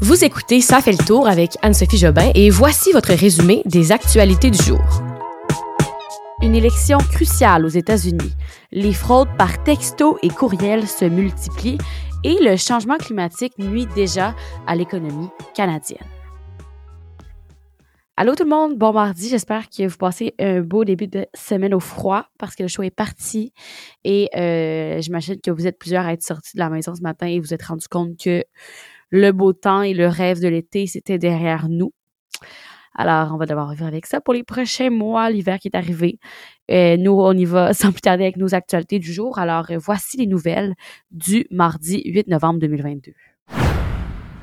Vous écoutez Ça fait le tour avec Anne-Sophie Jobin et voici votre résumé des actualités du jour. Une élection cruciale aux États-Unis. Les fraudes par texto et courriel se multiplient et le changement climatique nuit déjà à l'économie canadienne. Allô tout le monde, bon mardi, j'espère que vous passez un beau début de semaine au froid parce que le show est parti et euh, j'imagine que vous êtes plusieurs à être sortis de la maison ce matin et vous êtes rendu compte que le beau temps et le rêve de l'été, c'était derrière nous. Alors, on va devoir vivre avec ça pour les prochains mois, l'hiver qui est arrivé. Euh, nous, on y va sans plus tarder avec nos actualités du jour. Alors, euh, voici les nouvelles du mardi 8 novembre 2022.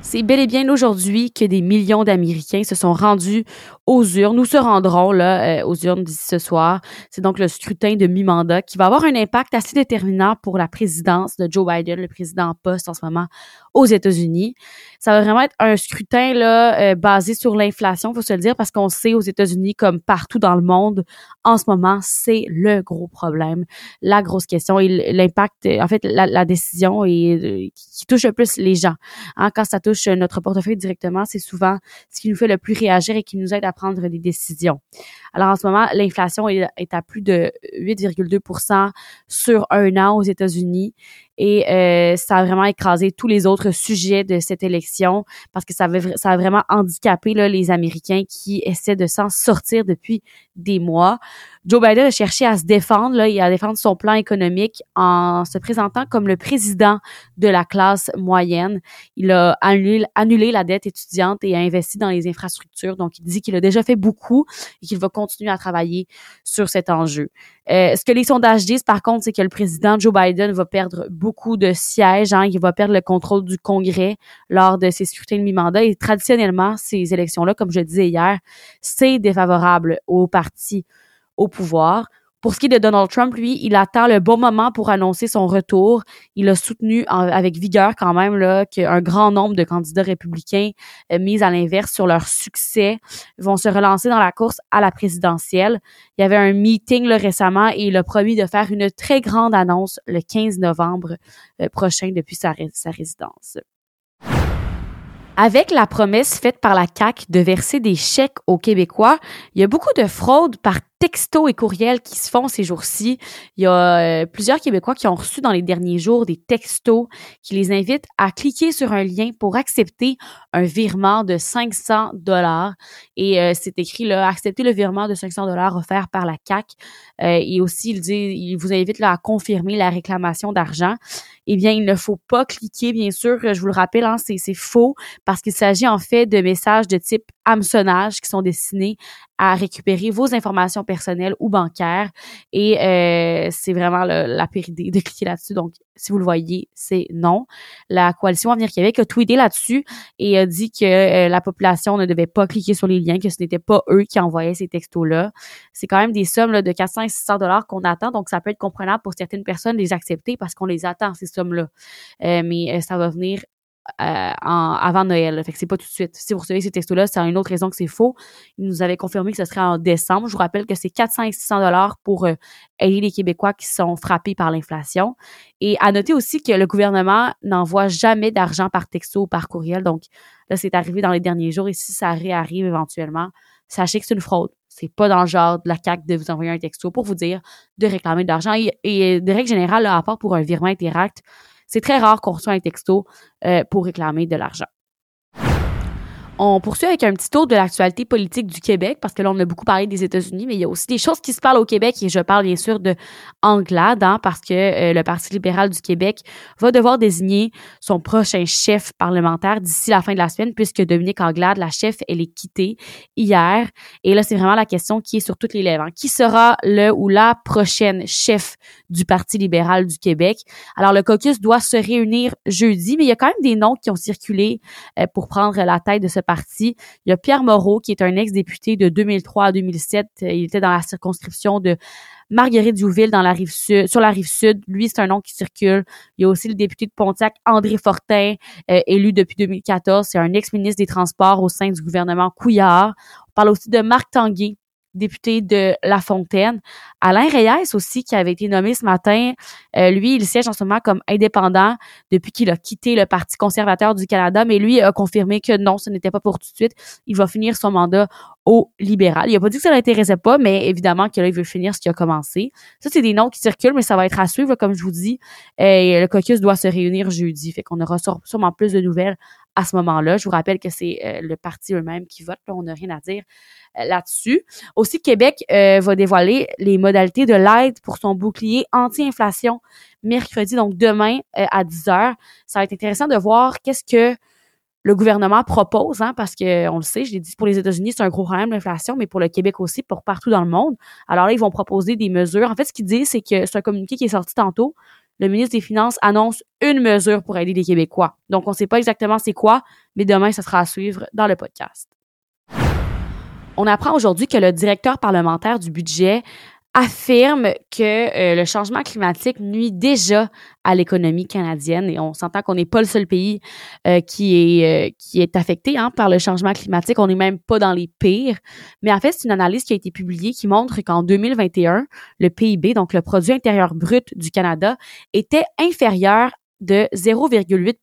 C'est bel et bien aujourd'hui que des millions d'Américains se sont rendus aux urnes. Nous se rendrons là euh, aux urnes d'ici ce soir. C'est donc le scrutin de mi-mandat qui va avoir un impact assez déterminant pour la présidence de Joe Biden, le président en poste en ce moment aux États-Unis. Ça va vraiment être un scrutin là euh, basé sur l'inflation, faut se le dire, parce qu'on sait aux États-Unis comme partout dans le monde, en ce moment, c'est le gros problème, la grosse question et l'impact, en fait, la, décision et euh, qui touche le plus les gens. Hein, quand ça touche notre portefeuille directement, c'est souvent ce qui nous fait le plus réagir et qui nous aide à prendre des décisions. Alors en ce moment, l'inflation est à plus de 8,2% sur un an aux États-Unis et euh, ça a vraiment écrasé tous les autres sujets de cette élection parce que ça, ça a vraiment handicapé là, les Américains qui essaient de s'en sortir depuis des mois. Joe Biden a cherché à se défendre là, et à défendre son plan économique en se présentant comme le président de la classe moyenne. Il a annulé, la dette étudiante et a investi dans les infrastructures. Donc, il dit qu'il a déjà fait beaucoup et qu'il va continuer à travailler sur cet enjeu. Euh, ce que les sondages disent, par contre, c'est que le président Joe Biden va perdre beaucoup de sièges. Hein, il va perdre le contrôle du Congrès lors de ses scrutins de mi-mandat. Et traditionnellement, ces élections-là, comme je le disais hier, c'est défavorable au parti au pouvoir. Pour ce qui est de Donald Trump, lui, il attend le bon moment pour annoncer son retour. Il a soutenu avec vigueur quand même là qu'un grand nombre de candidats républicains euh, mis à l'inverse sur leur succès vont se relancer dans la course à la présidentielle. Il y avait un meeting là, récemment et il a promis de faire une très grande annonce le 15 novembre euh, prochain depuis sa, sa résidence. Avec la promesse faite par la CAC de verser des chèques aux Québécois, il y a beaucoup de fraudes par textos et courriels qui se font ces jours-ci. Il y a euh, plusieurs Québécois qui ont reçu dans les derniers jours des textos qui les invitent à cliquer sur un lien pour accepter un virement de 500 dollars. Et euh, c'est écrit là, accepter le virement de 500 dollars offert par la CAC. Euh, et aussi, il dit, il vous invite là à confirmer la réclamation d'argent. Eh bien, il ne faut pas cliquer, bien sûr. Je vous le rappelle, hein, c'est faux parce qu'il s'agit en fait de messages de type hameçonnage qui sont destinés à récupérer vos informations personnelles ou bancaires. Et euh, c'est vraiment la pire idée de cliquer là-dessus. Donc, si vous le voyez, c'est non. La coalition Avenir Québec a tweeté là-dessus et a dit que euh, la population ne devait pas cliquer sur les liens, que ce n'était pas eux qui envoyaient ces textos-là. C'est quand même des sommes là, de 400 et 600 dollars qu'on attend, donc ça peut être comprenable pour certaines personnes de les accepter parce qu'on les attend, ces sommes-là. Euh, mais ça va venir euh, en, avant Noël. Fait que c'est pas tout de suite. Si vous recevez ces textos-là, c'est une autre raison que c'est faux. Ils nous avaient confirmé que ce serait en décembre. Je vous rappelle que c'est 400 et 600 dollars pour euh, aider les Québécois qui sont frappés par l'inflation. Et à noter aussi que le gouvernement n'envoie jamais d'argent par texto ou par courriel. Donc là, c'est arrivé dans les derniers jours et si ça réarrive éventuellement, sachez que c'est une fraude. C'est pas dans le genre de la CAQ de vous envoyer un texto pour vous dire de réclamer de l'argent. Et, et, de règle générale, à part pour un virement Interact, c'est très rare qu'on reçoit un texto euh, pour réclamer de l'argent. On poursuit avec un petit tour de l'actualité politique du Québec, parce que là, on a beaucoup parlé des États-Unis, mais il y a aussi des choses qui se parlent au Québec, et je parle bien sûr de Anglade, hein, parce que euh, le Parti libéral du Québec va devoir désigner son prochain chef parlementaire d'ici la fin de la semaine, puisque Dominique Anglade, la chef, elle est quittée hier. Et là, c'est vraiment la question qui est sur toutes les lèvres. Hein. Qui sera le ou la prochaine chef du Parti libéral du Québec? Alors, le caucus doit se réunir jeudi, mais il y a quand même des noms qui ont circulé euh, pour prendre la tête de ce Il y a Pierre Moreau, qui est un ex-député de 2003 à 2007. Il était dans la circonscription de Marguerite Diouville sur la rive sud. Lui, c'est un nom qui circule. Il y a aussi le député de Pontiac, André Fortin, euh, élu depuis 2014. C'est un ex-ministre des Transports au sein du gouvernement Couillard. On parle aussi de Marc Tanguay, député de La Fontaine. Alain Reyes aussi, qui avait été nommé ce matin, euh, lui, il siège en ce moment comme indépendant depuis qu'il a quitté le Parti conservateur du Canada, mais lui a confirmé que non, ce n'était pas pour tout de suite. Il va finir son mandat au libéral. Il a pas dit que ça l'intéressait pas, mais évidemment que là, il veut finir ce qui a commencé. Ça, c'est des noms qui circulent, mais ça va être à suivre, comme je vous dis. Et le caucus doit se réunir jeudi, fait qu'on aura sûrement plus de nouvelles à ce moment-là. Je vous rappelle que c'est euh, le parti eux-mêmes qui vote. on n'a rien à dire euh, là-dessus. Aussi, Québec euh, va dévoiler les modalités de l'aide pour son bouclier anti-inflation mercredi, donc demain à 10 heures. Ça va être intéressant de voir qu'est-ce que le gouvernement propose, hein, parce que on le sait, je l'ai dit pour les États-Unis, c'est un gros problème l'inflation, mais pour le Québec aussi, pour partout dans le monde. Alors là, ils vont proposer des mesures. En fait, ce qu'ils disent, c'est que c'est un communiqué qui est sorti tantôt. Le ministre des Finances annonce une mesure pour aider les Québécois. Donc, on ne sait pas exactement c'est quoi, mais demain, ça sera à suivre dans le podcast. On apprend aujourd'hui que le directeur parlementaire du budget affirme que euh, le changement climatique nuit déjà à l'économie canadienne et on s'entend qu'on n'est pas le seul pays euh, qui est euh, qui est affecté hein, par le changement climatique. On n'est même pas dans les pires. Mais en fait, c'est une analyse qui a été publiée qui montre qu'en 2021, le PIB, donc le produit intérieur brut du Canada, était inférieur de 0,8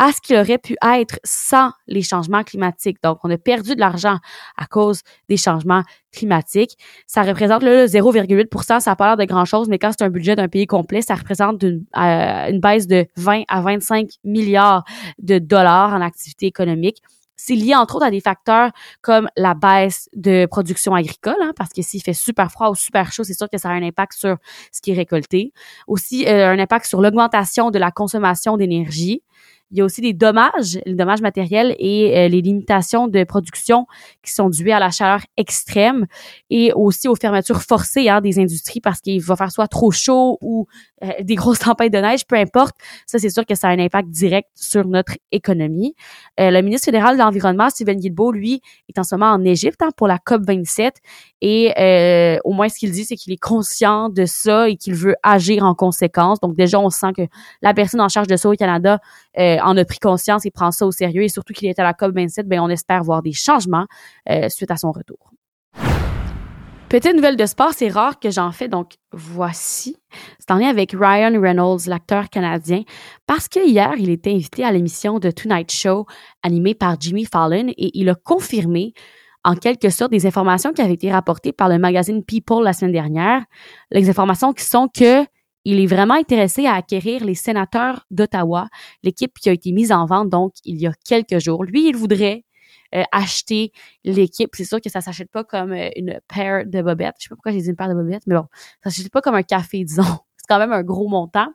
à ce qu'il aurait pu être sans les changements climatiques. Donc, on a perdu de l'argent à cause des changements climatiques. Ça représente le 0,8% ça n'a pas l'air de grand-chose, mais quand c'est un budget d'un pays complet, ça représente une, euh, une baisse de 20 à 25 milliards de dollars en activité économique. C'est lié entre autres à des facteurs comme la baisse de production agricole, hein, parce que s'il fait super froid ou super chaud, c'est sûr que ça a un impact sur ce qui est récolté. Aussi, euh, un impact sur l'augmentation de la consommation d'énergie. Il y a aussi des dommages, les dommages matériels et euh, les limitations de production qui sont dues à la chaleur extrême et aussi aux fermetures forcées hein, des industries parce qu'il va faire soit trop chaud ou euh, des grosses tempêtes de neige, peu importe. Ça, c'est sûr que ça a un impact direct sur notre économie. Euh, le ministre fédéral de l'Environnement, Steven Guilbeault, lui, est en ce moment en Égypte hein, pour la COP 27 et au moins ce qu'il dit, c'est qu'il est conscient de ça et qu'il veut agir en conséquence. Donc déjà, on sent que la personne en charge de ça au Canada en a pris conscience et prend ça au sérieux et surtout qu'il est à la COP27, ben on espère voir des changements euh, suite à son retour. Petite nouvelle de sport, c'est rare que j'en fais, donc voici. C'est en lien avec Ryan Reynolds, l'acteur canadien, parce que hier, il était invité à l'émission de Tonight Show animée par Jimmy Fallon et il a confirmé en quelque sorte des informations qui avaient été rapportées par le magazine People la semaine dernière. Les informations qui sont que il est vraiment intéressé à acquérir les sénateurs d'Ottawa, l'équipe qui a été mise en vente donc il y a quelques jours. Lui, il voudrait euh, acheter l'équipe. C'est sûr que ça s'achète pas comme euh, une paire de bobettes. Je sais pas pourquoi j'ai dit une paire de bobettes, mais bon, ça s'achète pas comme un café, disons. C'est quand même un gros montant.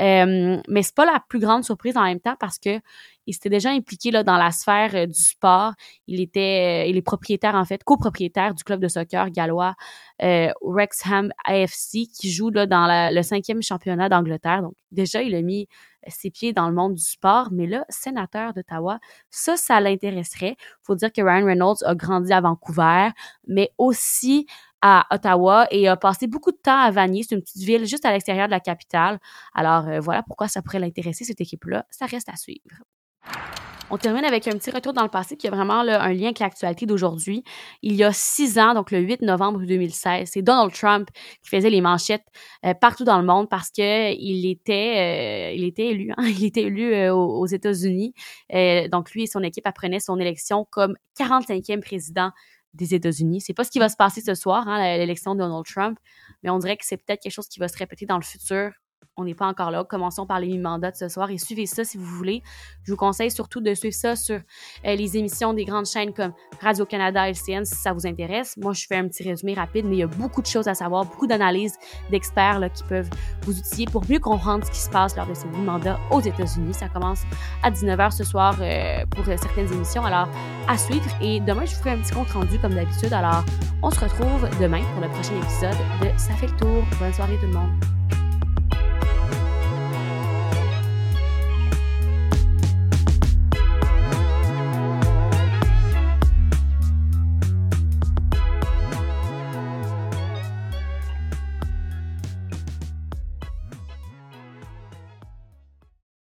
Euh, mais c'est pas la plus grande surprise en même temps parce que il s'était déjà impliqué là, dans la sphère euh, du sport. Il était, euh, il est propriétaire en fait, copropriétaire du club de soccer gallois euh, Wrexham AFC qui joue là, dans le cinquième championnat d'Angleterre. Donc déjà, il a mis ses pieds dans le monde du sport, mais là, sénateur d'Ottawa, ça, ça l'intéresserait. Faut dire que Ryan Reynolds a grandi à Vancouver, mais aussi à Ottawa et a passé beaucoup de temps à Vanier. C'est une petite ville juste à l'extérieur de la capitale. Alors euh, voilà pourquoi ça pourrait l'intéresser, cette équipe-là. Ça reste à suivre. On termine avec un petit retour dans le passé qui a vraiment un lien avec l'actualité d'aujourd'hui. Il y a six ans, donc le 8 novembre 2016, c'est Donald Trump qui faisait les manchettes euh, partout dans le monde parce que il était, euh, il était élu, hein, il était élu aux, aux États-Unis. donc lui et son équipe apprenaient son élection comme 45e président des États-Unis. C'est pas ce qui va se passer ce soir, hein, l'élection de Donald Trump, mais on dirait que c'est peut-être quelque chose qui va se répéter dans le futur on n'est pas encore là. Commençons par les mandats de ce soir et suivez ça si vous voulez. Je vous conseille surtout de suivre ça sur euh, les émissions des grandes chaînes comme Radio-Canada, LCN si ça vous intéresse. Moi, je fais un petit résumé rapide, mais il y a beaucoup de choses à savoir, beaucoup d'analyses d'experts qui peuvent vous outiller pour mieux comprendre ce qui se passe lors de ces mandats aux États-Unis. Ça commence à 19h ce soir euh, pour euh, certaines émissions. Alors, à suivre. Et demain, je vous ferai un petit compte rendu comme d'habitude. Alors, on se retrouve demain pour le prochain épisode de Ça fait le tour. Bonne soirée tout le monde.